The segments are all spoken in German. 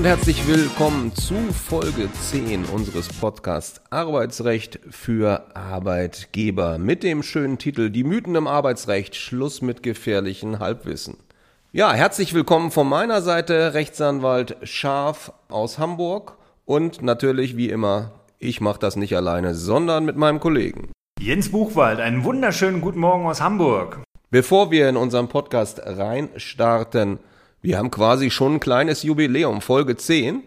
und herzlich willkommen zu Folge 10 unseres Podcasts Arbeitsrecht für Arbeitgeber mit dem schönen Titel Die Mythen im Arbeitsrecht, Schluss mit gefährlichen Halbwissen. Ja, herzlich willkommen von meiner Seite, Rechtsanwalt Scharf aus Hamburg und natürlich wie immer, ich mache das nicht alleine, sondern mit meinem Kollegen. Jens Buchwald, einen wunderschönen guten Morgen aus Hamburg. Bevor wir in unseren Podcast reinstarten, wir haben quasi schon ein kleines Jubiläum, Folge 10.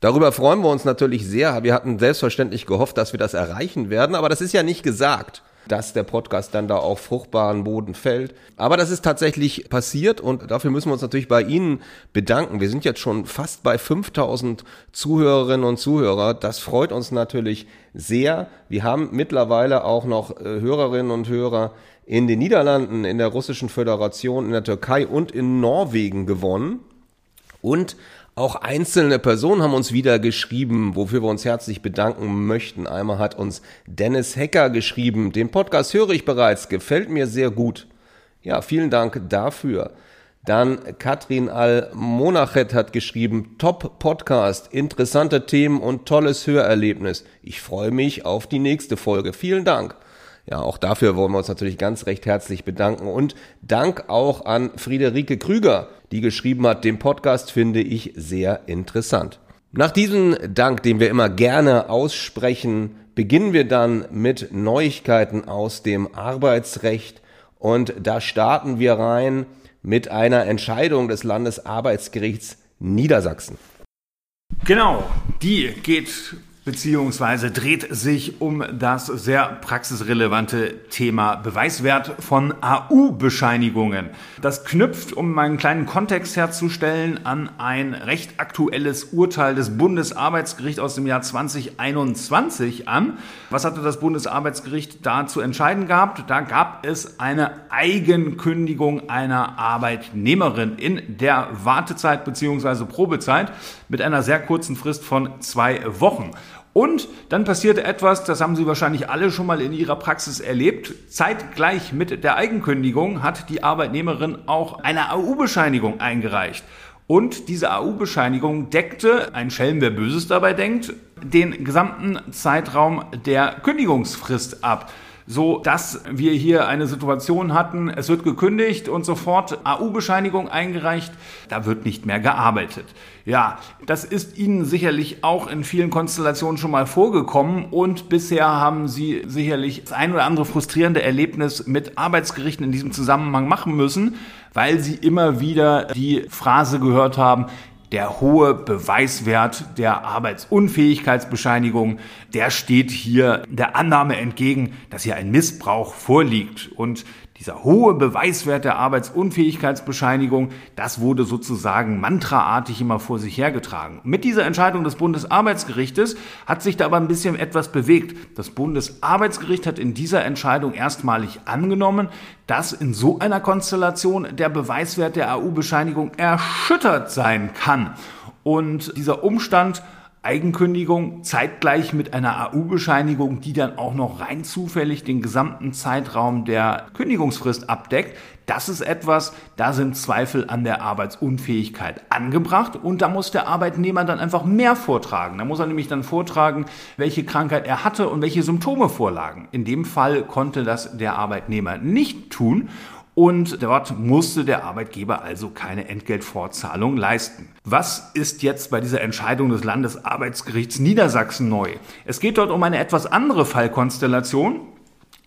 Darüber freuen wir uns natürlich sehr. Wir hatten selbstverständlich gehofft, dass wir das erreichen werden, aber das ist ja nicht gesagt, dass der Podcast dann da auf fruchtbaren Boden fällt. Aber das ist tatsächlich passiert und dafür müssen wir uns natürlich bei Ihnen bedanken. Wir sind jetzt schon fast bei 5000 Zuhörerinnen und Zuhörer. Das freut uns natürlich sehr. Wir haben mittlerweile auch noch äh, Hörerinnen und Hörer in den Niederlanden, in der Russischen Föderation, in der Türkei und in Norwegen gewonnen. Und auch einzelne Personen haben uns wieder geschrieben, wofür wir uns herzlich bedanken möchten. Einmal hat uns Dennis Hecker geschrieben, den Podcast höre ich bereits, gefällt mir sehr gut. Ja, vielen Dank dafür. Dann Katrin Al-Monachet hat geschrieben, Top Podcast, interessante Themen und tolles Hörerlebnis. Ich freue mich auf die nächste Folge. Vielen Dank. Ja, auch dafür wollen wir uns natürlich ganz recht herzlich bedanken. Und Dank auch an Friederike Krüger, die geschrieben hat, den Podcast finde ich sehr interessant. Nach diesem Dank, den wir immer gerne aussprechen, beginnen wir dann mit Neuigkeiten aus dem Arbeitsrecht. Und da starten wir rein mit einer Entscheidung des Landesarbeitsgerichts Niedersachsen. Genau, die geht beziehungsweise dreht sich um das sehr praxisrelevante Thema Beweiswert von AU-Bescheinigungen. Das knüpft, um meinen kleinen Kontext herzustellen, an ein recht aktuelles Urteil des Bundesarbeitsgerichts aus dem Jahr 2021 an. Was hatte das Bundesarbeitsgericht da zu entscheiden gehabt? Da gab es eine Eigenkündigung einer Arbeitnehmerin in der Wartezeit beziehungsweise Probezeit mit einer sehr kurzen Frist von zwei Wochen. Und dann passierte etwas, das haben Sie wahrscheinlich alle schon mal in Ihrer Praxis erlebt. Zeitgleich mit der Eigenkündigung hat die Arbeitnehmerin auch eine AU-Bescheinigung eingereicht. Und diese AU-Bescheinigung deckte, ein Schelm, wer Böses dabei denkt, den gesamten Zeitraum der Kündigungsfrist ab so dass wir hier eine Situation hatten, es wird gekündigt und sofort AU-Bescheinigung eingereicht, da wird nicht mehr gearbeitet. Ja, das ist Ihnen sicherlich auch in vielen Konstellationen schon mal vorgekommen und bisher haben Sie sicherlich das ein oder andere frustrierende Erlebnis mit Arbeitsgerichten in diesem Zusammenhang machen müssen, weil Sie immer wieder die Phrase gehört haben, der hohe Beweiswert der Arbeitsunfähigkeitsbescheinigung, der steht hier der Annahme entgegen, dass hier ein Missbrauch vorliegt. Und dieser hohe Beweiswert der Arbeitsunfähigkeitsbescheinigung, das wurde sozusagen mantraartig immer vor sich hergetragen. Mit dieser Entscheidung des Bundesarbeitsgerichtes hat sich da aber ein bisschen etwas bewegt. Das Bundesarbeitsgericht hat in dieser Entscheidung erstmalig angenommen, dass in so einer Konstellation der Beweiswert der AU-Bescheinigung erschüttert sein kann. Und dieser Umstand Eigenkündigung zeitgleich mit einer AU-Bescheinigung, die dann auch noch rein zufällig den gesamten Zeitraum der Kündigungsfrist abdeckt. Das ist etwas, da sind Zweifel an der Arbeitsunfähigkeit angebracht und da muss der Arbeitnehmer dann einfach mehr vortragen. Da muss er nämlich dann vortragen, welche Krankheit er hatte und welche Symptome vorlagen. In dem Fall konnte das der Arbeitnehmer nicht tun und dort musste der Arbeitgeber also keine Entgeltfortzahlung leisten. Was ist jetzt bei dieser Entscheidung des Landesarbeitsgerichts Niedersachsen neu? Es geht dort um eine etwas andere Fallkonstellation,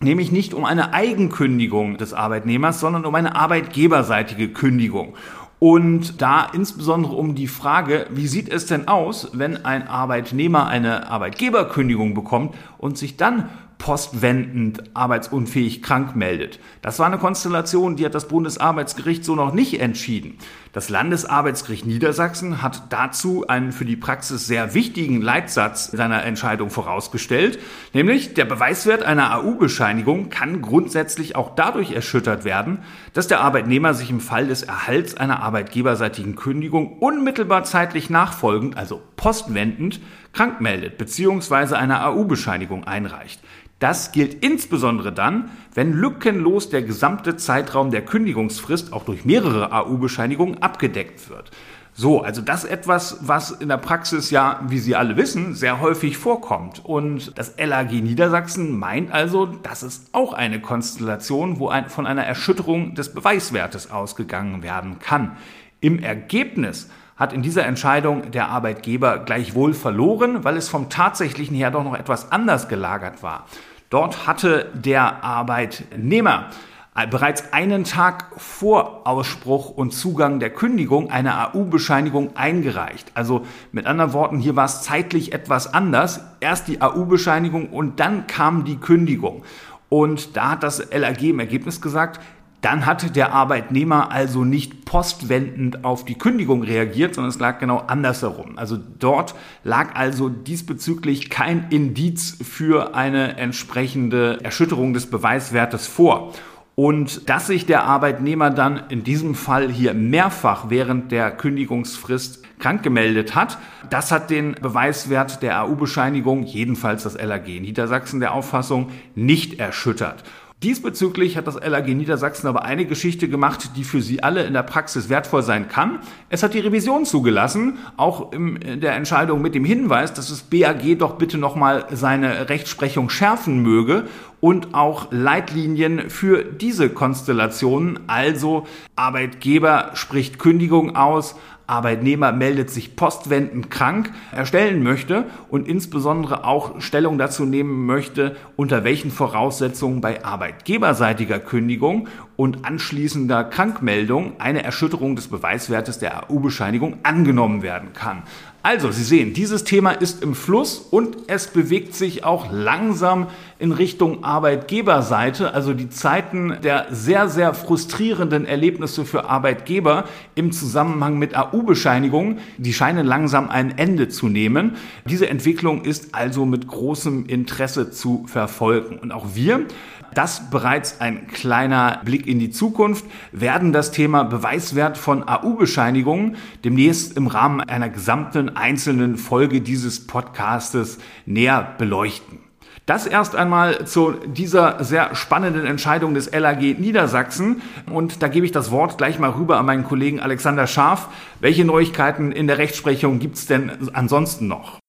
nämlich nicht um eine Eigenkündigung des Arbeitnehmers, sondern um eine arbeitgeberseitige Kündigung. Und da insbesondere um die Frage, wie sieht es denn aus, wenn ein Arbeitnehmer eine Arbeitgeberkündigung bekommt und sich dann postwendend arbeitsunfähig krank meldet. Das war eine Konstellation, die hat das Bundesarbeitsgericht so noch nicht entschieden. Das Landesarbeitsgericht Niedersachsen hat dazu einen für die Praxis sehr wichtigen Leitsatz seiner Entscheidung vorausgestellt, nämlich der Beweiswert einer AU-Bescheinigung kann grundsätzlich auch dadurch erschüttert werden, dass der Arbeitnehmer sich im Fall des Erhalts einer arbeitgeberseitigen Kündigung unmittelbar zeitlich nachfolgend, also postwendend, krank meldet bzw. eine AU-Bescheinigung einreicht. Das gilt insbesondere dann, wenn lückenlos der gesamte Zeitraum der Kündigungsfrist auch durch mehrere AU-Bescheinigungen abgedeckt wird. So, also das etwas, was in der Praxis ja, wie Sie alle wissen, sehr häufig vorkommt. Und das LAG Niedersachsen meint also, das ist auch eine Konstellation, wo ein, von einer Erschütterung des Beweiswertes ausgegangen werden kann. Im Ergebnis hat in dieser Entscheidung der Arbeitgeber gleichwohl verloren, weil es vom tatsächlichen her doch noch etwas anders gelagert war. Dort hatte der Arbeitnehmer äh, bereits einen Tag vor Ausspruch und Zugang der Kündigung eine AU-Bescheinigung eingereicht. Also mit anderen Worten, hier war es zeitlich etwas anders. Erst die AU-Bescheinigung und dann kam die Kündigung. Und da hat das LAG im Ergebnis gesagt, dann hat der Arbeitnehmer also nicht postwendend auf die Kündigung reagiert, sondern es lag genau andersherum. Also dort lag also diesbezüglich kein Indiz für eine entsprechende Erschütterung des Beweiswertes vor. Und dass sich der Arbeitnehmer dann in diesem Fall hier mehrfach während der Kündigungsfrist krank gemeldet hat, das hat den Beweiswert der AU-Bescheinigung, jedenfalls das LAG Niedersachsen der Auffassung, nicht erschüttert. Diesbezüglich hat das LAG Niedersachsen aber eine Geschichte gemacht, die für Sie alle in der Praxis wertvoll sein kann. Es hat die Revision zugelassen, auch in der Entscheidung mit dem Hinweis, dass das BAG doch bitte nochmal seine Rechtsprechung schärfen möge und auch Leitlinien für diese Konstellationen, also Arbeitgeber spricht Kündigung aus, Arbeitnehmer meldet sich postwendend krank, erstellen möchte und insbesondere auch Stellung dazu nehmen möchte, unter welchen Voraussetzungen bei arbeitgeberseitiger Kündigung und anschließender Krankmeldung eine Erschütterung des Beweiswertes der AU-Bescheinigung angenommen werden kann. Also, Sie sehen, dieses Thema ist im Fluss und es bewegt sich auch langsam in Richtung Arbeitgeberseite. Also die Zeiten der sehr, sehr frustrierenden Erlebnisse für Arbeitgeber im Zusammenhang mit AU-Bescheinigungen, die scheinen langsam ein Ende zu nehmen. Diese Entwicklung ist also mit großem Interesse zu verfolgen. Und auch wir das bereits ein kleiner Blick in die Zukunft, werden das Thema Beweiswert von AU-Bescheinigungen demnächst im Rahmen einer gesamten einzelnen Folge dieses Podcastes näher beleuchten. Das erst einmal zu dieser sehr spannenden Entscheidung des LAG Niedersachsen. Und da gebe ich das Wort gleich mal rüber an meinen Kollegen Alexander Scharf. Welche Neuigkeiten in der Rechtsprechung gibt es denn ansonsten noch?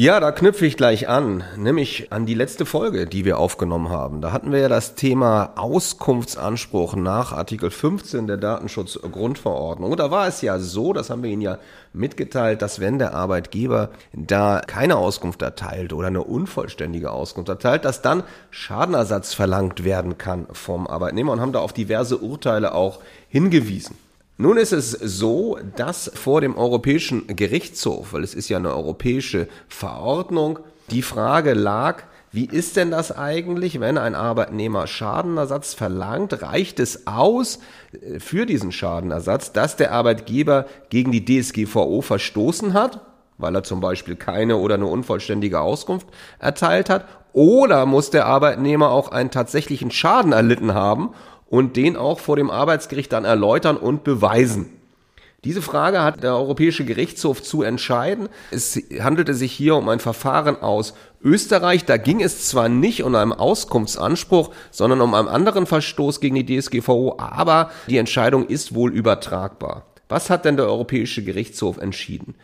Ja, da knüpfe ich gleich an, nämlich an die letzte Folge, die wir aufgenommen haben. Da hatten wir ja das Thema Auskunftsanspruch nach Artikel 15 der Datenschutzgrundverordnung. Und da war es ja so, das haben wir Ihnen ja mitgeteilt, dass wenn der Arbeitgeber da keine Auskunft erteilt oder eine unvollständige Auskunft erteilt, dass dann Schadenersatz verlangt werden kann vom Arbeitnehmer und haben da auf diverse Urteile auch hingewiesen. Nun ist es so, dass vor dem Europäischen Gerichtshof, weil es ist ja eine europäische Verordnung, die Frage lag, wie ist denn das eigentlich, wenn ein Arbeitnehmer Schadenersatz verlangt? Reicht es aus äh, für diesen Schadenersatz, dass der Arbeitgeber gegen die DSGVO verstoßen hat, weil er zum Beispiel keine oder eine unvollständige Auskunft erteilt hat? Oder muss der Arbeitnehmer auch einen tatsächlichen Schaden erlitten haben und den auch vor dem Arbeitsgericht dann erläutern und beweisen. Diese Frage hat der Europäische Gerichtshof zu entscheiden. Es handelte sich hier um ein Verfahren aus Österreich. Da ging es zwar nicht um einen Auskunftsanspruch, sondern um einen anderen Verstoß gegen die DSGVO, aber die Entscheidung ist wohl übertragbar. Was hat denn der Europäische Gerichtshof entschieden?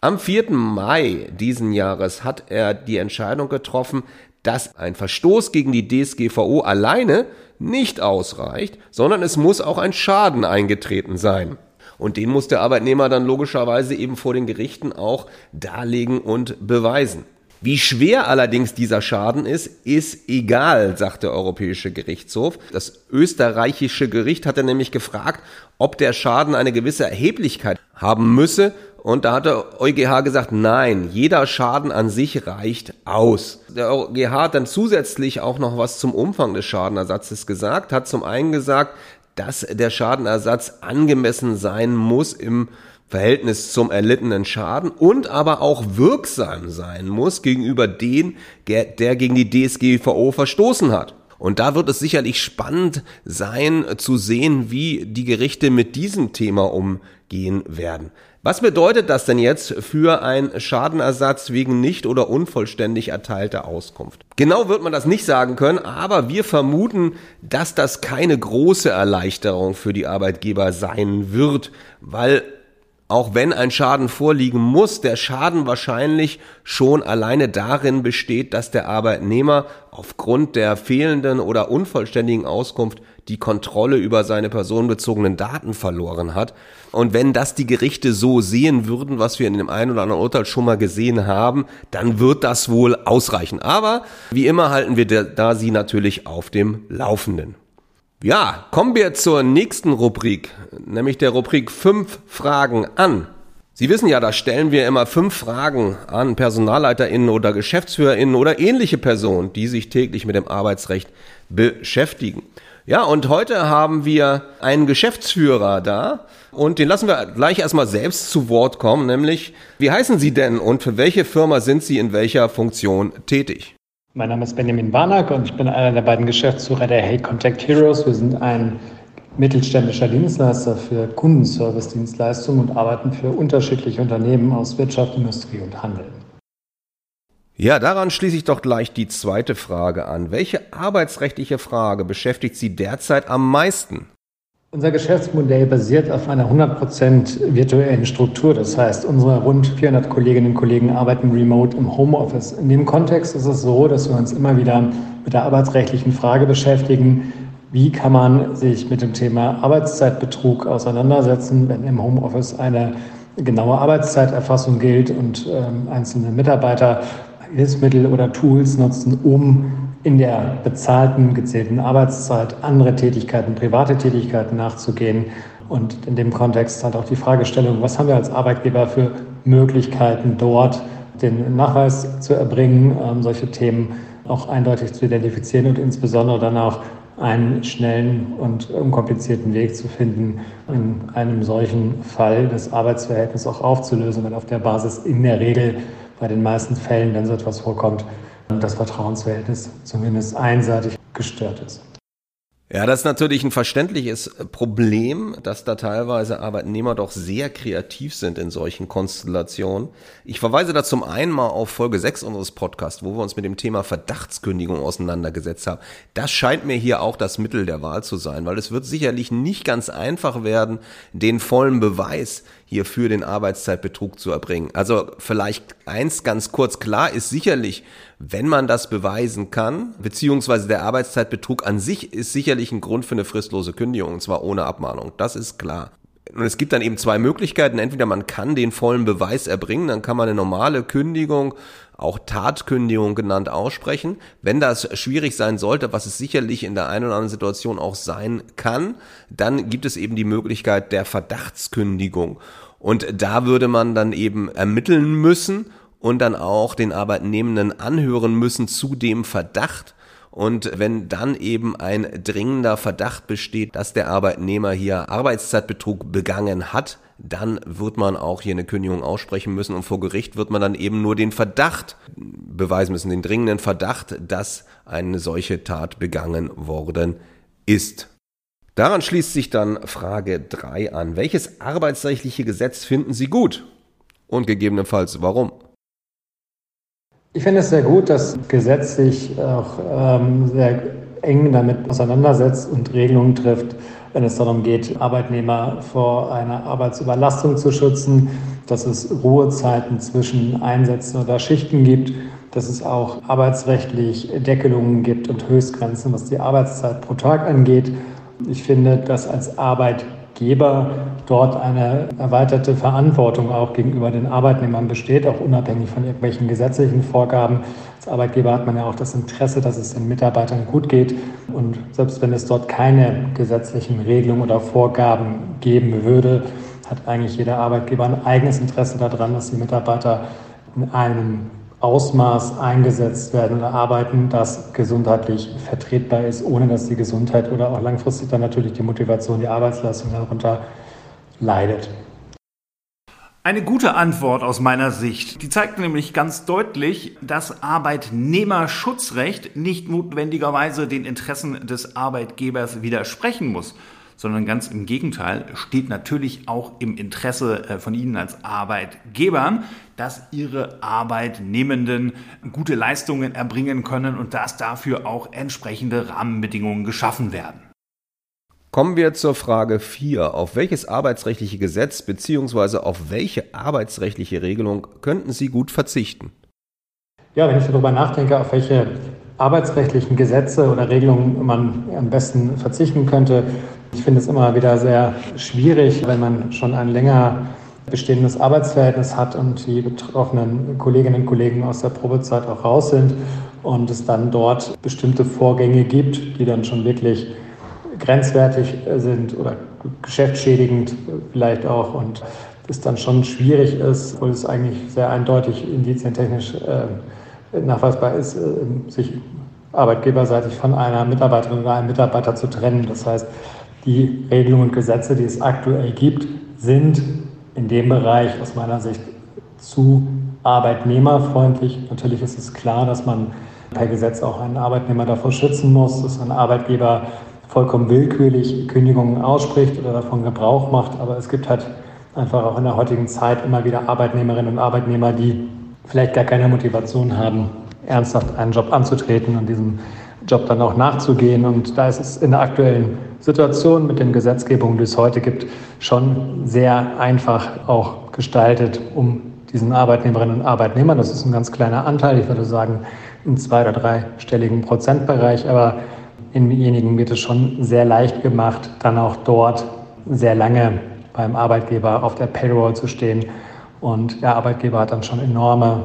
Am 4. Mai diesen Jahres hat er die Entscheidung getroffen, dass ein Verstoß gegen die DSGVO alleine nicht ausreicht, sondern es muss auch ein Schaden eingetreten sein. Und den muss der Arbeitnehmer dann logischerweise eben vor den Gerichten auch darlegen und beweisen. Wie schwer allerdings dieser Schaden ist, ist egal, sagt der Europäische Gerichtshof. Das österreichische Gericht hatte nämlich gefragt, ob der Schaden eine gewisse Erheblichkeit haben müsse. Und da hat der EuGH gesagt, nein, jeder Schaden an sich reicht aus. Der EuGH hat dann zusätzlich auch noch was zum Umfang des Schadenersatzes gesagt, hat zum einen gesagt, dass der Schadenersatz angemessen sein muss im Verhältnis zum erlittenen Schaden und aber auch wirksam sein muss gegenüber den, der gegen die DSGVO verstoßen hat. Und da wird es sicherlich spannend sein zu sehen, wie die Gerichte mit diesem Thema umgehen werden. Was bedeutet das denn jetzt für einen Schadenersatz wegen nicht oder unvollständig erteilter Auskunft? Genau wird man das nicht sagen können, aber wir vermuten, dass das keine große Erleichterung für die Arbeitgeber sein wird, weil auch wenn ein Schaden vorliegen muss, der Schaden wahrscheinlich schon alleine darin besteht, dass der Arbeitnehmer aufgrund der fehlenden oder unvollständigen Auskunft die Kontrolle über seine personenbezogenen Daten verloren hat. Und wenn das die Gerichte so sehen würden, was wir in dem einen oder anderen Urteil schon mal gesehen haben, dann wird das wohl ausreichen. Aber wie immer halten wir da sie natürlich auf dem Laufenden. Ja, kommen wir zur nächsten Rubrik, nämlich der Rubrik fünf Fragen an. Sie wissen ja, da stellen wir immer fünf Fragen an PersonalleiterInnen oder GeschäftsführerInnen oder ähnliche Personen, die sich täglich mit dem Arbeitsrecht beschäftigen. Ja, und heute haben wir einen Geschäftsführer da und den lassen wir gleich erstmal selbst zu Wort kommen, nämlich, wie heißen Sie denn und für welche Firma sind Sie in welcher Funktion tätig? Mein Name ist Benjamin Warnack und ich bin einer der beiden Geschäftsführer der Hey Contact Heroes. Wir sind ein mittelständischer Dienstleister für Kundenservice-Dienstleistungen und arbeiten für unterschiedliche Unternehmen aus Wirtschaft, Industrie und Handel. Ja, daran schließe ich doch gleich die zweite Frage an. Welche arbeitsrechtliche Frage beschäftigt Sie derzeit am meisten? Unser Geschäftsmodell basiert auf einer 100% virtuellen Struktur. Das heißt, unsere rund 400 Kolleginnen und Kollegen arbeiten remote im Homeoffice. In dem Kontext ist es so, dass wir uns immer wieder mit der arbeitsrechtlichen Frage beschäftigen, wie kann man sich mit dem Thema Arbeitszeitbetrug auseinandersetzen, wenn im Homeoffice eine genaue Arbeitszeiterfassung gilt und ähm, einzelne Mitarbeiter Hilfsmittel oder Tools nutzen, um in der bezahlten, gezählten Arbeitszeit andere Tätigkeiten, private Tätigkeiten nachzugehen. Und in dem Kontext hat auch die Fragestellung, was haben wir als Arbeitgeber für Möglichkeiten dort, den Nachweis zu erbringen, ähm, solche Themen auch eindeutig zu identifizieren und insbesondere dann auch einen schnellen und unkomplizierten Weg zu finden, in einem solchen Fall das Arbeitsverhältnis auch aufzulösen, weil auf der Basis in der Regel bei den meisten Fällen, wenn so etwas vorkommt, das Vertrauensverhältnis zumindest einseitig gestört ist. Ja, das ist natürlich ein verständliches Problem, dass da teilweise Arbeitnehmer doch sehr kreativ sind in solchen Konstellationen. Ich verweise da zum einen mal auf Folge 6 unseres Podcasts, wo wir uns mit dem Thema Verdachtskündigung auseinandergesetzt haben. Das scheint mir hier auch das Mittel der Wahl zu sein, weil es wird sicherlich nicht ganz einfach werden, den vollen Beweis hier für den Arbeitszeitbetrug zu erbringen. Also vielleicht eins ganz kurz klar ist sicherlich, wenn man das beweisen kann, beziehungsweise der Arbeitszeitbetrug an sich ist sicherlich ein Grund für eine fristlose Kündigung, und zwar ohne Abmahnung. Das ist klar. Und es gibt dann eben zwei Möglichkeiten. Entweder man kann den vollen Beweis erbringen, dann kann man eine normale Kündigung, auch Tatkündigung genannt, aussprechen. Wenn das schwierig sein sollte, was es sicherlich in der einen oder anderen Situation auch sein kann, dann gibt es eben die Möglichkeit der Verdachtskündigung. Und da würde man dann eben ermitteln müssen und dann auch den Arbeitnehmenden anhören müssen zu dem Verdacht. Und wenn dann eben ein dringender Verdacht besteht, dass der Arbeitnehmer hier Arbeitszeitbetrug begangen hat, dann wird man auch hier eine Kündigung aussprechen müssen und vor Gericht wird man dann eben nur den Verdacht beweisen müssen, den dringenden Verdacht, dass eine solche Tat begangen worden ist. Daran schließt sich dann Frage 3 an. Welches arbeitsrechtliche Gesetz finden Sie gut? Und gegebenenfalls warum? Ich finde es sehr gut, dass Gesetz sich auch ähm, sehr eng damit auseinandersetzt und Regelungen trifft, wenn es darum geht, Arbeitnehmer vor einer Arbeitsüberlastung zu schützen, dass es Ruhezeiten zwischen Einsätzen oder Schichten gibt, dass es auch arbeitsrechtlich Deckelungen gibt und Höchstgrenzen, was die Arbeitszeit pro Tag angeht. Ich finde, dass als Arbeitgeber dort eine erweiterte Verantwortung auch gegenüber den Arbeitnehmern besteht, auch unabhängig von irgendwelchen gesetzlichen Vorgaben. Als Arbeitgeber hat man ja auch das Interesse, dass es den Mitarbeitern gut geht. Und selbst wenn es dort keine gesetzlichen Regelungen oder Vorgaben geben würde, hat eigentlich jeder Arbeitgeber ein eigenes Interesse daran, dass die Mitarbeiter in einem Ausmaß eingesetzt werden oder arbeiten, das gesundheitlich vertretbar ist, ohne dass die Gesundheit oder auch langfristig dann natürlich die Motivation, die Arbeitsleistung darunter leidet. Eine gute Antwort aus meiner Sicht. Die zeigt nämlich ganz deutlich, dass Arbeitnehmerschutzrecht nicht notwendigerweise den Interessen des Arbeitgebers widersprechen muss sondern ganz im Gegenteil steht natürlich auch im Interesse äh, von Ihnen als Arbeitgebern, dass Ihre Arbeitnehmenden gute Leistungen erbringen können und dass dafür auch entsprechende Rahmenbedingungen geschaffen werden. Kommen wir zur Frage 4. Auf welches arbeitsrechtliche Gesetz bzw. auf welche arbeitsrechtliche Regelung könnten Sie gut verzichten? Ja, wenn ich darüber nachdenke, auf welche arbeitsrechtlichen Gesetze oder Regelungen man am besten verzichten könnte, ich finde es immer wieder sehr schwierig, wenn man schon ein länger bestehendes Arbeitsverhältnis hat und die betroffenen Kolleginnen und Kollegen aus der Probezeit auch raus sind und es dann dort bestimmte Vorgänge gibt, die dann schon wirklich grenzwertig sind oder geschäftsschädigend vielleicht auch und es dann schon schwierig ist, obwohl es eigentlich sehr eindeutig indizientechnisch äh, nachweisbar ist, äh, sich arbeitgeberseitig von einer Mitarbeiterin oder einem Mitarbeiter zu trennen. Das heißt, die Regelungen und Gesetze, die es aktuell gibt, sind in dem Bereich aus meiner Sicht zu arbeitnehmerfreundlich. Natürlich ist es klar, dass man per Gesetz auch einen Arbeitnehmer davor schützen muss, dass ein Arbeitgeber vollkommen willkürlich Kündigungen ausspricht oder davon Gebrauch macht. Aber es gibt halt einfach auch in der heutigen Zeit immer wieder Arbeitnehmerinnen und Arbeitnehmer, die vielleicht gar keine Motivation haben, ernsthaft einen Job anzutreten und diesem Job dann auch nachzugehen. Und da ist es in der aktuellen Situation mit den Gesetzgebungen, die es heute gibt, schon sehr einfach auch gestaltet, um diesen Arbeitnehmerinnen und Arbeitnehmern, das ist ein ganz kleiner Anteil, ich würde sagen im zwei- oder dreistelligen Prozentbereich, aber denjenigen wird es schon sehr leicht gemacht, dann auch dort sehr lange beim Arbeitgeber auf der Payroll zu stehen. Und der Arbeitgeber hat dann schon enorme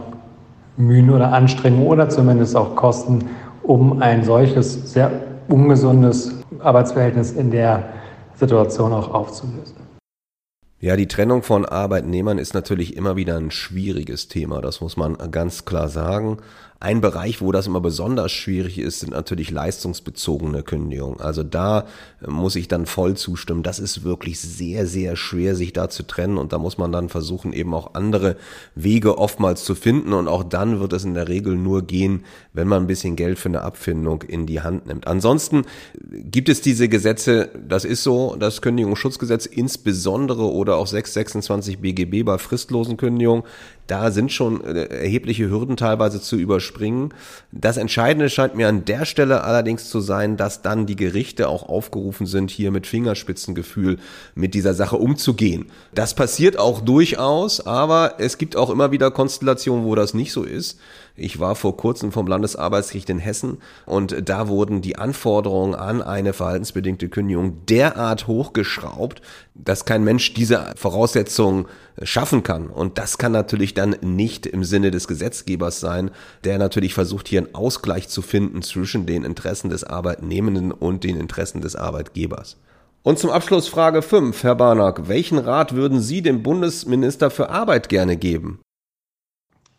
Mühen oder Anstrengungen oder zumindest auch Kosten, um ein solches sehr ungesundes Arbeitsverhältnis in der Situation auch aufzulösen. Ja, die Trennung von Arbeitnehmern ist natürlich immer wieder ein schwieriges Thema, das muss man ganz klar sagen. Ein Bereich, wo das immer besonders schwierig ist, sind natürlich leistungsbezogene Kündigungen. Also da muss ich dann voll zustimmen. Das ist wirklich sehr, sehr schwer, sich da zu trennen. Und da muss man dann versuchen, eben auch andere Wege oftmals zu finden. Und auch dann wird es in der Regel nur gehen, wenn man ein bisschen Geld für eine Abfindung in die Hand nimmt. Ansonsten gibt es diese Gesetze, das ist so, das Kündigungsschutzgesetz insbesondere oder auch 626 BGB bei fristlosen Kündigungen da sind schon äh, erhebliche Hürden teilweise zu überspringen. Das Entscheidende scheint mir an der Stelle allerdings zu sein, dass dann die Gerichte auch aufgerufen sind, hier mit Fingerspitzengefühl mit dieser Sache umzugehen. Das passiert auch durchaus, aber es gibt auch immer wieder Konstellationen, wo das nicht so ist. Ich war vor kurzem vom Landesarbeitsgericht in Hessen und da wurden die Anforderungen an eine verhaltensbedingte Kündigung derart hochgeschraubt, dass kein Mensch diese Voraussetzungen schaffen kann. Und das kann natürlich dann nicht im Sinne des Gesetzgebers sein, der natürlich versucht, hier einen Ausgleich zu finden zwischen den Interessen des Arbeitnehmenden und den Interessen des Arbeitgebers. Und zum Abschluss Frage 5, Herr Barnack, welchen Rat würden Sie dem Bundesminister für Arbeit gerne geben?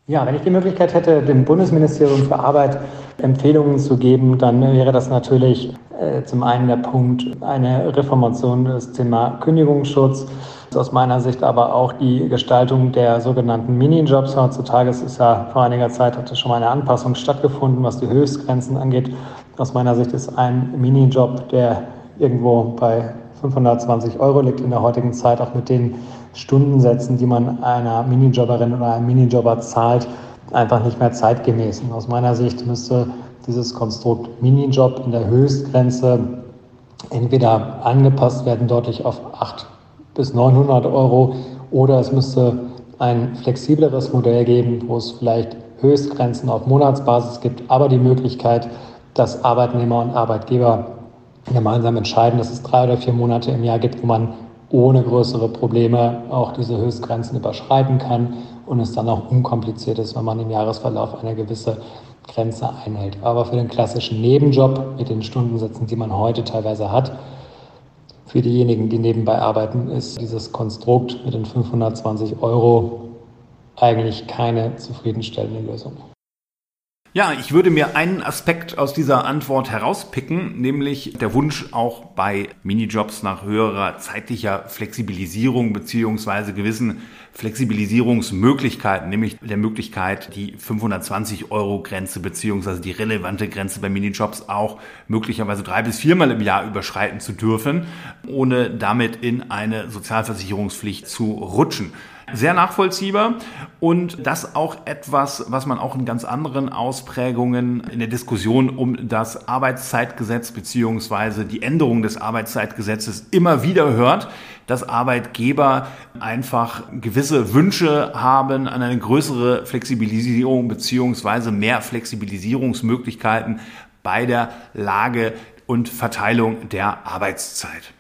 Ja, wenn ich die Möglichkeit hätte, dem Bundesministerium für Arbeit Empfehlungen zu geben, dann wäre das natürlich äh, zum einen der Punkt eine Reformation des Thema Kündigungsschutz, aus meiner Sicht aber auch die Gestaltung der sogenannten Minijobs. Heutzutage ist ja vor einiger Zeit hatte schon mal eine Anpassung stattgefunden, was die Höchstgrenzen angeht. Aus meiner Sicht ist ein Minijob, der irgendwo bei 520 Euro liegt in der heutigen Zeit, auch mit den Stundensätzen, die man einer Minijobberin oder einem Minijobber zahlt, einfach nicht mehr zeitgemäß. Und aus meiner Sicht müsste dieses Konstrukt Minijob in der Höchstgrenze entweder angepasst werden, deutlich auf 8 bis 900 Euro, oder es müsste ein flexibleres Modell geben, wo es vielleicht Höchstgrenzen auf Monatsbasis gibt, aber die Möglichkeit, dass Arbeitnehmer und Arbeitgeber gemeinsam entscheiden, dass es drei oder vier Monate im Jahr gibt, wo man ohne größere Probleme auch diese Höchstgrenzen überschreiten kann und es dann auch unkompliziert ist, wenn man im Jahresverlauf eine gewisse Grenze einhält. Aber für den klassischen Nebenjob mit den Stundensätzen, die man heute teilweise hat, für diejenigen, die nebenbei arbeiten, ist dieses Konstrukt mit den 520 Euro eigentlich keine zufriedenstellende Lösung. Ja, ich würde mir einen Aspekt aus dieser Antwort herauspicken, nämlich der Wunsch auch bei Minijobs nach höherer zeitlicher Flexibilisierung beziehungsweise gewissen Flexibilisierungsmöglichkeiten, nämlich der Möglichkeit, die 520 Euro Grenze beziehungsweise die relevante Grenze bei Minijobs auch möglicherweise drei bis viermal im Jahr überschreiten zu dürfen, ohne damit in eine Sozialversicherungspflicht zu rutschen. Sehr nachvollziehbar und das auch etwas, was man auch in ganz anderen Ausprägungen in der Diskussion um das Arbeitszeitgesetz beziehungsweise die Änderung des Arbeitszeitgesetzes immer wieder hört, dass Arbeitgeber einfach gewisse Wünsche haben an eine größere Flexibilisierung beziehungsweise mehr Flexibilisierungsmöglichkeiten bei der Lage und Verteilung der Arbeitszeit.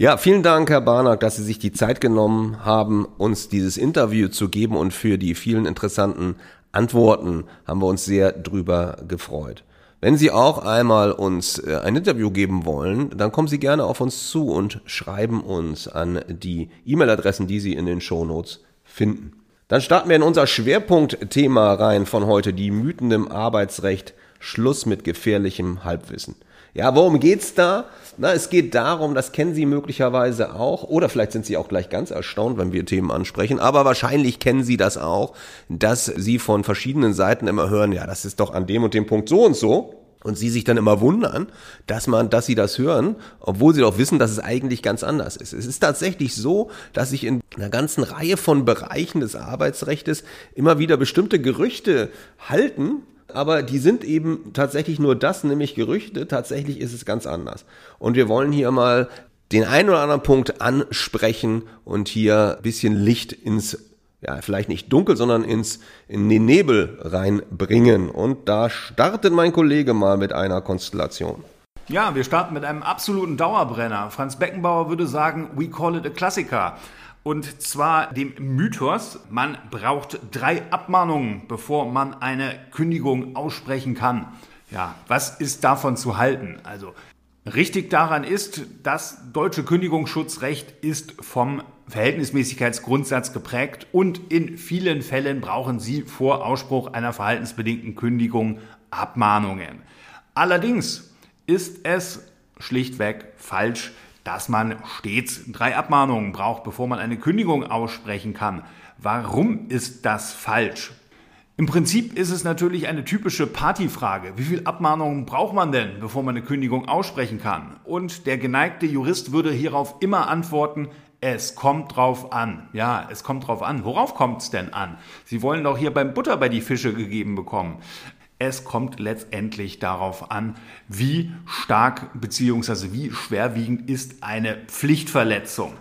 Ja, vielen Dank, Herr Barnack, dass Sie sich die Zeit genommen haben, uns dieses Interview zu geben und für die vielen interessanten Antworten haben wir uns sehr drüber gefreut. Wenn Sie auch einmal uns äh, ein Interview geben wollen, dann kommen Sie gerne auf uns zu und schreiben uns an die E-Mail-Adressen, die Sie in den Shownotes finden. Dann starten wir in unser Schwerpunktthema rein von heute, die Mythen im Arbeitsrecht, Schluss mit gefährlichem Halbwissen. Ja, worum geht's da? Na, es geht darum, das kennen Sie möglicherweise auch, oder vielleicht sind Sie auch gleich ganz erstaunt, wenn wir Themen ansprechen, aber wahrscheinlich kennen Sie das auch, dass Sie von verschiedenen Seiten immer hören, ja, das ist doch an dem und dem Punkt so und so. Und sie sich dann immer wundern, dass man, dass sie das hören, obwohl sie doch wissen, dass es eigentlich ganz anders ist. Es ist tatsächlich so, dass sich in einer ganzen Reihe von Bereichen des Arbeitsrechts immer wieder bestimmte Gerüchte halten, aber die sind eben tatsächlich nur das, nämlich Gerüchte. Tatsächlich ist es ganz anders. Und wir wollen hier mal den einen oder anderen Punkt ansprechen und hier ein bisschen Licht ins, ja, vielleicht nicht dunkel, sondern ins, in den Nebel reinbringen. Und da startet mein Kollege mal mit einer Konstellation. Ja, wir starten mit einem absoluten Dauerbrenner. Franz Beckenbauer würde sagen, we call it a Klassiker. Und zwar dem Mythos, man braucht drei Abmahnungen, bevor man eine Kündigung aussprechen kann. Ja, was ist davon zu halten? Also richtig daran ist, das deutsche Kündigungsschutzrecht ist vom Verhältnismäßigkeitsgrundsatz geprägt und in vielen Fällen brauchen Sie vor Ausspruch einer verhaltensbedingten Kündigung Abmahnungen. Allerdings ist es schlichtweg falsch, dass man stets drei Abmahnungen braucht, bevor man eine Kündigung aussprechen kann. Warum ist das falsch? Im Prinzip ist es natürlich eine typische Partyfrage. Wie viel Abmahnungen braucht man denn, bevor man eine Kündigung aussprechen kann? Und der geneigte Jurist würde hierauf immer antworten, es kommt drauf an. Ja, es kommt drauf an. Worauf kommt es denn an? Sie wollen doch hier beim Butter bei die Fische gegeben bekommen. Es kommt letztendlich darauf an, wie stark bzw. wie schwerwiegend ist eine Pflichtverletzung.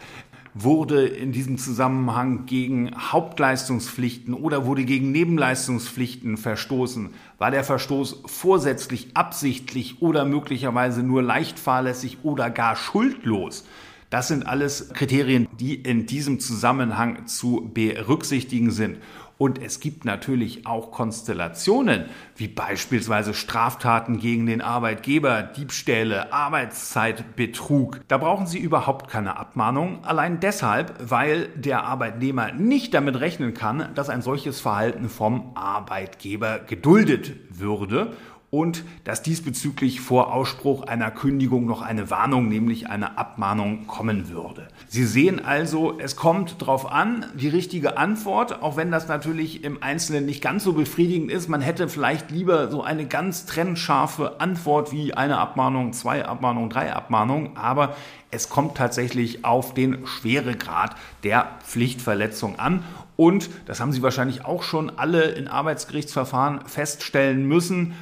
Wurde in diesem Zusammenhang gegen Hauptleistungspflichten oder wurde gegen Nebenleistungspflichten verstoßen? War der Verstoß vorsätzlich, absichtlich oder möglicherweise nur leicht fahrlässig oder gar schuldlos? Das sind alles Kriterien, die in diesem Zusammenhang zu berücksichtigen sind. Und es gibt natürlich auch Konstellationen, wie beispielsweise Straftaten gegen den Arbeitgeber, Diebstähle, Arbeitszeitbetrug. Da brauchen Sie überhaupt keine Abmahnung, allein deshalb, weil der Arbeitnehmer nicht damit rechnen kann, dass ein solches Verhalten vom Arbeitgeber geduldet würde und dass diesbezüglich vor Ausspruch einer Kündigung noch eine Warnung, nämlich eine Abmahnung kommen würde. Sie sehen also, es kommt darauf an, die richtige Antwort, auch wenn das natürlich im Einzelnen nicht ganz so befriedigend ist. Man hätte vielleicht lieber so eine ganz trennscharfe Antwort wie eine Abmahnung, zwei Abmahnungen, drei Abmahnungen, aber es kommt tatsächlich auf den Schweregrad der Pflichtverletzung an. Und das haben Sie wahrscheinlich auch schon alle in Arbeitsgerichtsverfahren feststellen müssen.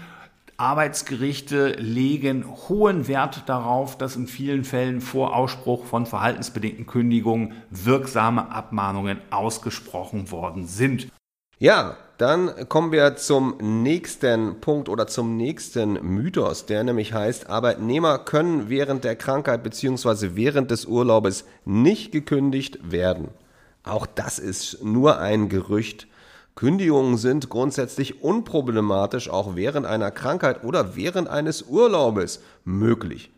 Arbeitsgerichte legen hohen Wert darauf, dass in vielen Fällen vor Ausspruch von verhaltensbedingten Kündigungen wirksame Abmahnungen ausgesprochen worden sind. Ja, dann kommen wir zum nächsten Punkt oder zum nächsten Mythos, der nämlich heißt, Arbeitnehmer können während der Krankheit bzw. während des Urlaubes nicht gekündigt werden. Auch das ist nur ein Gerücht. Kündigungen sind grundsätzlich unproblematisch auch während einer Krankheit oder während eines Urlaubes möglich.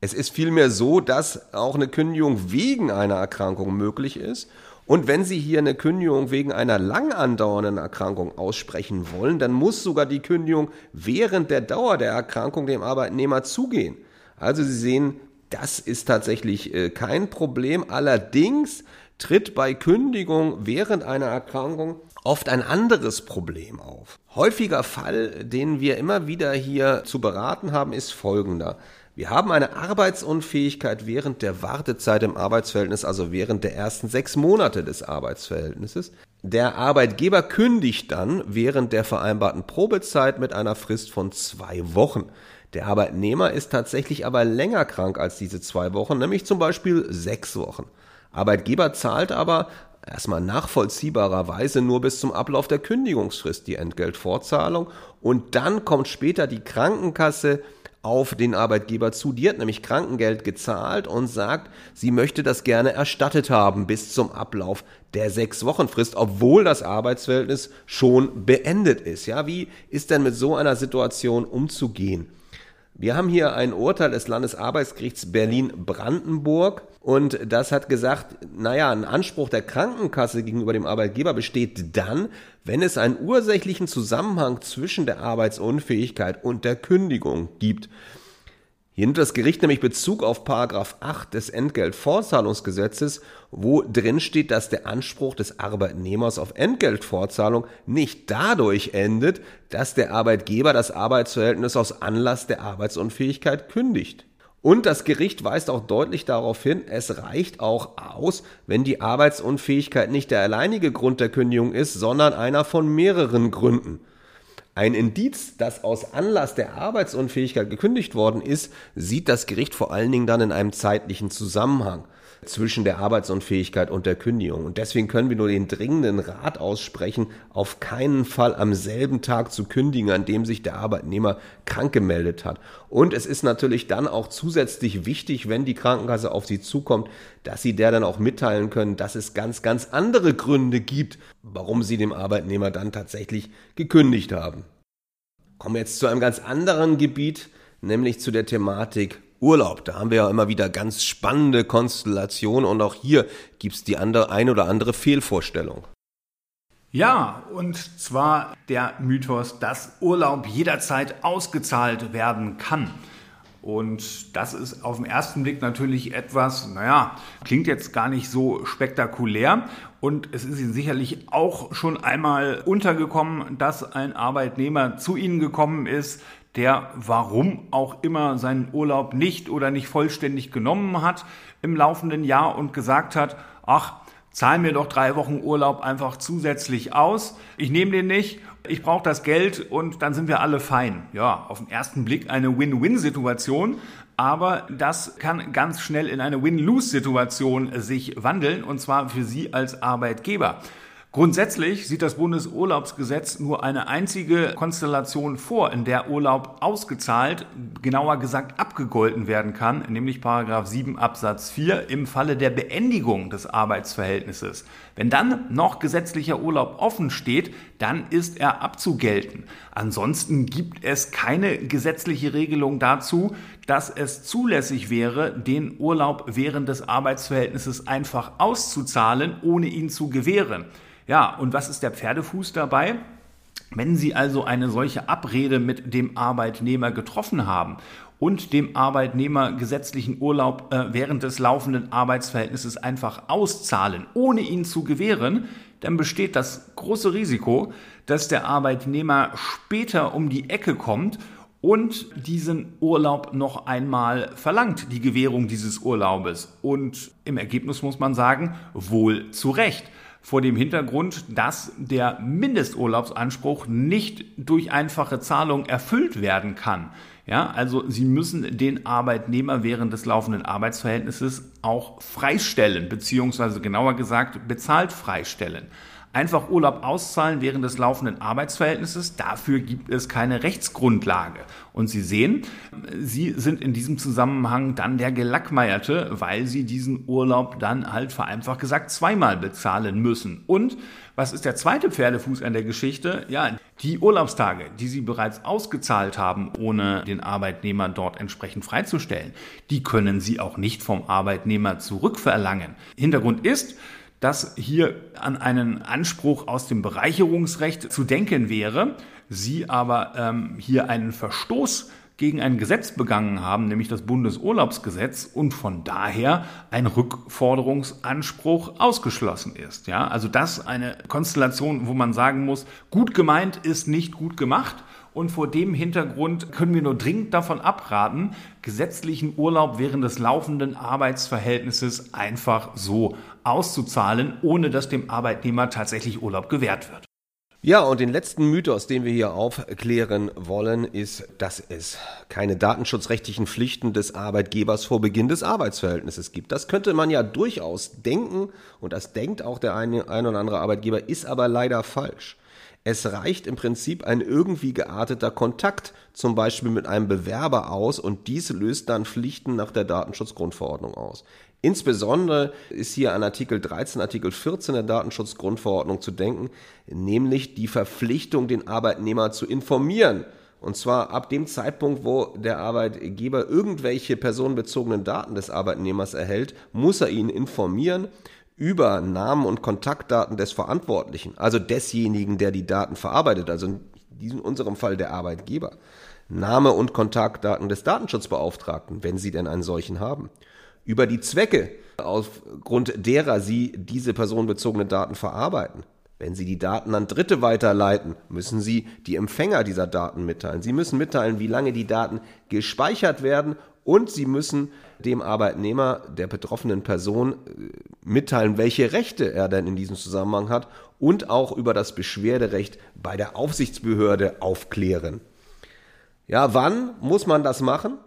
Es ist vielmehr so, dass auch eine Kündigung wegen einer Erkrankung möglich ist. Und wenn Sie hier eine Kündigung wegen einer lang andauernden Erkrankung aussprechen wollen, dann muss sogar die Kündigung während der Dauer der Erkrankung dem Arbeitnehmer zugehen. Also Sie sehen, das ist tatsächlich äh, kein Problem. Allerdings tritt bei Kündigung während einer Erkrankung oft ein anderes Problem auf. Häufiger Fall, den wir immer wieder hier zu beraten haben, ist folgender. Wir haben eine Arbeitsunfähigkeit während der Wartezeit im Arbeitsverhältnis, also während der ersten sechs Monate des Arbeitsverhältnisses. Der Arbeitgeber kündigt dann während der vereinbarten Probezeit mit einer Frist von zwei Wochen. Der Arbeitnehmer ist tatsächlich aber länger krank als diese zwei Wochen, nämlich zum Beispiel sechs Wochen. Arbeitgeber zahlt aber erstmal nachvollziehbarerweise nur bis zum Ablauf der Kündigungsfrist die Entgeltfortzahlung und dann kommt später die Krankenkasse auf den Arbeitgeber zu. Die hat nämlich Krankengeld gezahlt und sagt, sie möchte das gerne erstattet haben bis zum Ablauf der sechs Wochenfrist, obwohl das Arbeitsverhältnis schon beendet ist. Ja, wie ist denn mit so einer Situation umzugehen? Wir haben hier ein Urteil des Landesarbeitsgerichts Berlin-Brandenburg und das hat gesagt, naja, ein Anspruch der Krankenkasse gegenüber dem Arbeitgeber besteht dann, wenn es einen ursächlichen Zusammenhang zwischen der Arbeitsunfähigkeit und der Kündigung gibt. Hier nimmt das Gericht nämlich Bezug auf Paragraph 8 des Entgeltfortzahlungsgesetzes, wo drin steht, dass der Anspruch des Arbeitnehmers auf Entgeltfortzahlung nicht dadurch endet, dass der Arbeitgeber das Arbeitsverhältnis aus Anlass der Arbeitsunfähigkeit kündigt. Und das Gericht weist auch deutlich darauf hin, es reicht auch aus, wenn die Arbeitsunfähigkeit nicht der alleinige Grund der Kündigung ist, sondern einer von mehreren Gründen. Ein Indiz, das aus Anlass der Arbeitsunfähigkeit gekündigt worden ist, sieht das Gericht vor allen Dingen dann in einem zeitlichen Zusammenhang zwischen der Arbeitsunfähigkeit und der Kündigung. Und deswegen können wir nur den dringenden Rat aussprechen, auf keinen Fall am selben Tag zu kündigen, an dem sich der Arbeitnehmer krank gemeldet hat. Und es ist natürlich dann auch zusätzlich wichtig, wenn die Krankenkasse auf Sie zukommt, dass Sie der dann auch mitteilen können, dass es ganz, ganz andere Gründe gibt, warum Sie dem Arbeitnehmer dann tatsächlich gekündigt haben. Kommen wir jetzt zu einem ganz anderen Gebiet, nämlich zu der Thematik Urlaub. Da haben wir ja immer wieder ganz spannende Konstellationen und auch hier gibt's die andere, ein oder andere Fehlvorstellung. Ja, und zwar der Mythos, dass Urlaub jederzeit ausgezahlt werden kann. Und das ist auf den ersten Blick natürlich etwas, naja, klingt jetzt gar nicht so spektakulär. Und es ist Ihnen sicherlich auch schon einmal untergekommen, dass ein Arbeitnehmer zu Ihnen gekommen ist, der warum auch immer seinen Urlaub nicht oder nicht vollständig genommen hat im laufenden Jahr und gesagt hat, ach, zahl mir doch drei Wochen Urlaub einfach zusätzlich aus. Ich nehme den nicht ich brauche das Geld und dann sind wir alle fein. Ja, auf den ersten Blick eine Win-Win-Situation, aber das kann ganz schnell in eine Win-Lose-Situation sich wandeln und zwar für Sie als Arbeitgeber. Grundsätzlich sieht das Bundesurlaubsgesetz nur eine einzige Konstellation vor, in der Urlaub ausgezahlt, genauer gesagt abgegolten werden kann, nämlich Paragraph 7 Absatz 4 im Falle der Beendigung des Arbeitsverhältnisses. Wenn dann noch gesetzlicher Urlaub offen steht, dann ist er abzugelten. Ansonsten gibt es keine gesetzliche Regelung dazu, dass es zulässig wäre, den Urlaub während des Arbeitsverhältnisses einfach auszuzahlen, ohne ihn zu gewähren. Ja, und was ist der Pferdefuß dabei? Wenn Sie also eine solche Abrede mit dem Arbeitnehmer getroffen haben und dem Arbeitnehmer gesetzlichen Urlaub äh, während des laufenden Arbeitsverhältnisses einfach auszahlen, ohne ihn zu gewähren, dann besteht das große Risiko, dass der Arbeitnehmer später um die Ecke kommt und diesen Urlaub noch einmal verlangt, die Gewährung dieses Urlaubes. Und im Ergebnis muss man sagen, wohl zu Recht vor dem Hintergrund, dass der Mindesturlaubsanspruch nicht durch einfache Zahlung erfüllt werden kann. Ja, also Sie müssen den Arbeitnehmer während des laufenden Arbeitsverhältnisses auch freistellen, beziehungsweise genauer gesagt bezahlt freistellen. Einfach Urlaub auszahlen während des laufenden Arbeitsverhältnisses, dafür gibt es keine Rechtsgrundlage. Und Sie sehen, Sie sind in diesem Zusammenhang dann der Gelackmeierte, weil Sie diesen Urlaub dann halt vereinfacht gesagt zweimal bezahlen müssen. Und was ist der zweite Pferdefuß an der Geschichte? Ja, die Urlaubstage, die Sie bereits ausgezahlt haben, ohne den Arbeitnehmer dort entsprechend freizustellen, die können Sie auch nicht vom Arbeitnehmer zurückverlangen. Hintergrund ist, dass hier an einen Anspruch aus dem Bereicherungsrecht zu denken wäre, Sie aber ähm, hier einen Verstoß gegen ein Gesetz begangen haben, nämlich das Bundesurlaubsgesetz und von daher ein Rückforderungsanspruch ausgeschlossen ist. Ja, also das eine Konstellation, wo man sagen muss, gut gemeint ist nicht gut gemacht Und vor dem Hintergrund können wir nur dringend davon abraten, gesetzlichen Urlaub während des laufenden Arbeitsverhältnisses einfach so auszuzahlen, ohne dass dem Arbeitnehmer tatsächlich Urlaub gewährt wird. Ja, und den letzten Mythos, den wir hier aufklären wollen, ist, dass es keine datenschutzrechtlichen Pflichten des Arbeitgebers vor Beginn des Arbeitsverhältnisses gibt. Das könnte man ja durchaus denken, und das denkt auch der eine, ein oder andere Arbeitgeber, ist aber leider falsch. Es reicht im Prinzip ein irgendwie gearteter Kontakt, zum Beispiel mit einem Bewerber aus, und dies löst dann Pflichten nach der Datenschutzgrundverordnung aus. Insbesondere ist hier an Artikel 13, Artikel 14 der Datenschutzgrundverordnung zu denken, nämlich die Verpflichtung, den Arbeitnehmer zu informieren. Und zwar ab dem Zeitpunkt, wo der Arbeitgeber irgendwelche personenbezogenen Daten des Arbeitnehmers erhält, muss er ihn informieren über Namen und Kontaktdaten des Verantwortlichen, also desjenigen, der die Daten verarbeitet, also in unserem Fall der Arbeitgeber. Name und Kontaktdaten des Datenschutzbeauftragten, wenn Sie denn einen solchen haben. Über die Zwecke, aufgrund derer Sie diese personenbezogenen Daten verarbeiten. Wenn Sie die Daten an Dritte weiterleiten, müssen Sie die Empfänger dieser Daten mitteilen. Sie müssen mitteilen, wie lange die Daten gespeichert werden und Sie müssen dem Arbeitnehmer, der betroffenen Person, äh, mitteilen, welche Rechte er denn in diesem Zusammenhang hat und auch über das Beschwerderecht bei der Aufsichtsbehörde aufklären. Ja, wann muss man das machen?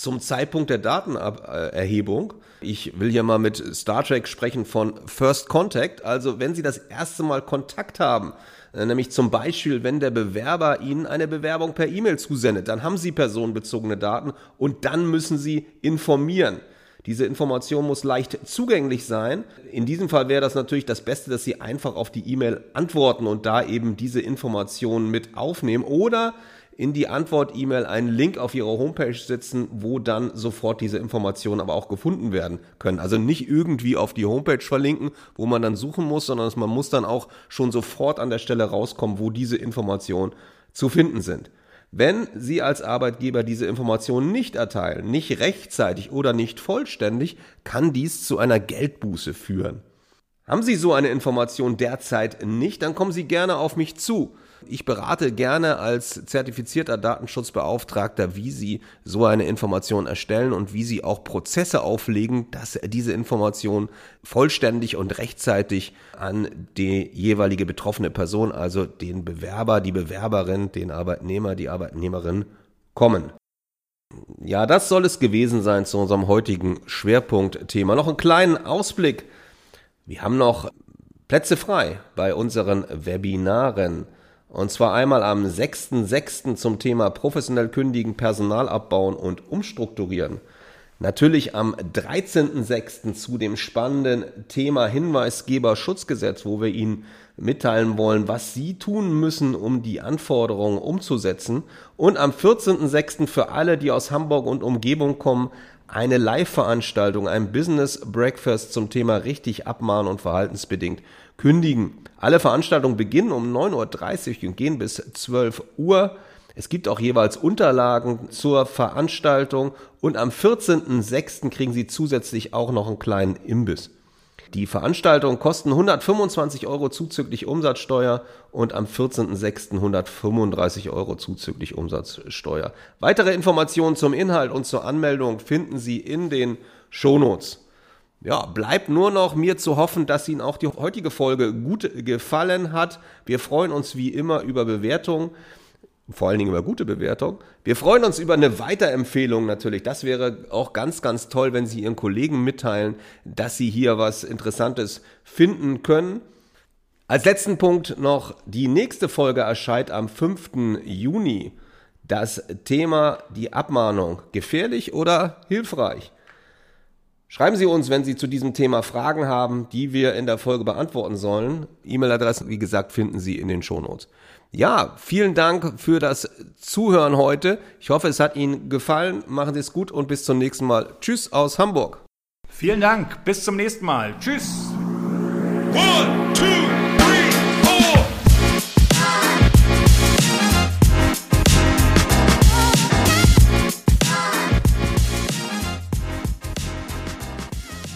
Zum Zeitpunkt der Datenerhebung. Ich will hier mal mit Star Trek sprechen von First Contact. Also wenn Sie das erste Mal Kontakt haben, äh, nämlich zum Beispiel, wenn der Bewerber Ihnen eine Bewerbung per E-Mail zusendet, dann haben Sie personenbezogene Daten und dann müssen Sie informieren. Diese Information muss leicht zugänglich sein. In diesem Fall wäre das natürlich das Beste, dass Sie einfach auf die E-Mail antworten und da eben diese Informationen mit aufnehmen oder in die Antwort-E-Mail einen Link auf Ihrer Homepage setzen, wo dann sofort diese Informationen aber auch gefunden werden können. Also nicht irgendwie auf die Homepage verlinken, wo man dann suchen muss, sondern man muss dann auch schon sofort an der Stelle rauskommen, wo diese Informationen zu finden sind. Wenn Sie als Arbeitgeber diese Informationen nicht erteilen, nicht rechtzeitig oder nicht vollständig, kann dies zu einer Geldbuße führen. Haben Sie so eine Information derzeit nicht, dann kommen Sie gerne auf mich zu. Ich berate gerne als zertifizierter Datenschutzbeauftragter, wie Sie so eine Information erstellen und wie Sie auch Prozesse auflegen, dass diese Information vollständig und rechtzeitig an die jeweilige betroffene Person, also den Bewerber, die Bewerberin, den Arbeitnehmer, die Arbeitnehmerin kommen. Ja, das soll es gewesen sein zu unserem heutigen Schwerpunktthema. Noch einen kleinen Ausblick. Wir haben noch Plätze frei bei unseren Webinaren. Und zwar einmal am 6.6. zum Thema professionell kündigen, Personal abbauen und umstrukturieren. Natürlich am 13.6. zu dem spannenden Thema Hinweisgeberschutzgesetz, wo wir Ihnen mitteilen wollen, was Sie tun müssen, um die Anforderungen umzusetzen. Und am 14.6. für alle, die aus Hamburg und Umgebung kommen, eine Live-Veranstaltung, ein Business Breakfast zum Thema richtig abmahnen und verhaltensbedingt kündigen. Alle Veranstaltungen beginnen um 9.30 Uhr und gehen bis 12 Uhr. Es gibt auch jeweils Unterlagen zur Veranstaltung und am 14.06. kriegen Sie zusätzlich auch noch einen kleinen Imbiss. Die Veranstaltungen kosten 125 Euro zuzüglich Umsatzsteuer und am 14.06. 135 Euro zuzüglich Umsatzsteuer. Weitere Informationen zum Inhalt und zur Anmeldung finden Sie in den Shownotes. Ja, bleibt nur noch mir zu hoffen, dass Ihnen auch die heutige Folge gut gefallen hat. Wir freuen uns wie immer über Bewertungen, vor allen Dingen über gute Bewertungen. Wir freuen uns über eine Weiterempfehlung natürlich. Das wäre auch ganz, ganz toll, wenn Sie Ihren Kollegen mitteilen, dass Sie hier was Interessantes finden können. Als letzten Punkt noch, die nächste Folge erscheint am 5. Juni. Das Thema die Abmahnung. Gefährlich oder hilfreich? Schreiben Sie uns, wenn Sie zu diesem Thema Fragen haben, die wir in der Folge beantworten sollen. E-Mail-Adresse, wie gesagt, finden Sie in den Shownotes. Ja, vielen Dank für das Zuhören heute. Ich hoffe, es hat Ihnen gefallen. Machen Sie es gut und bis zum nächsten Mal. Tschüss aus Hamburg. Vielen Dank. Bis zum nächsten Mal. Tschüss. One, two,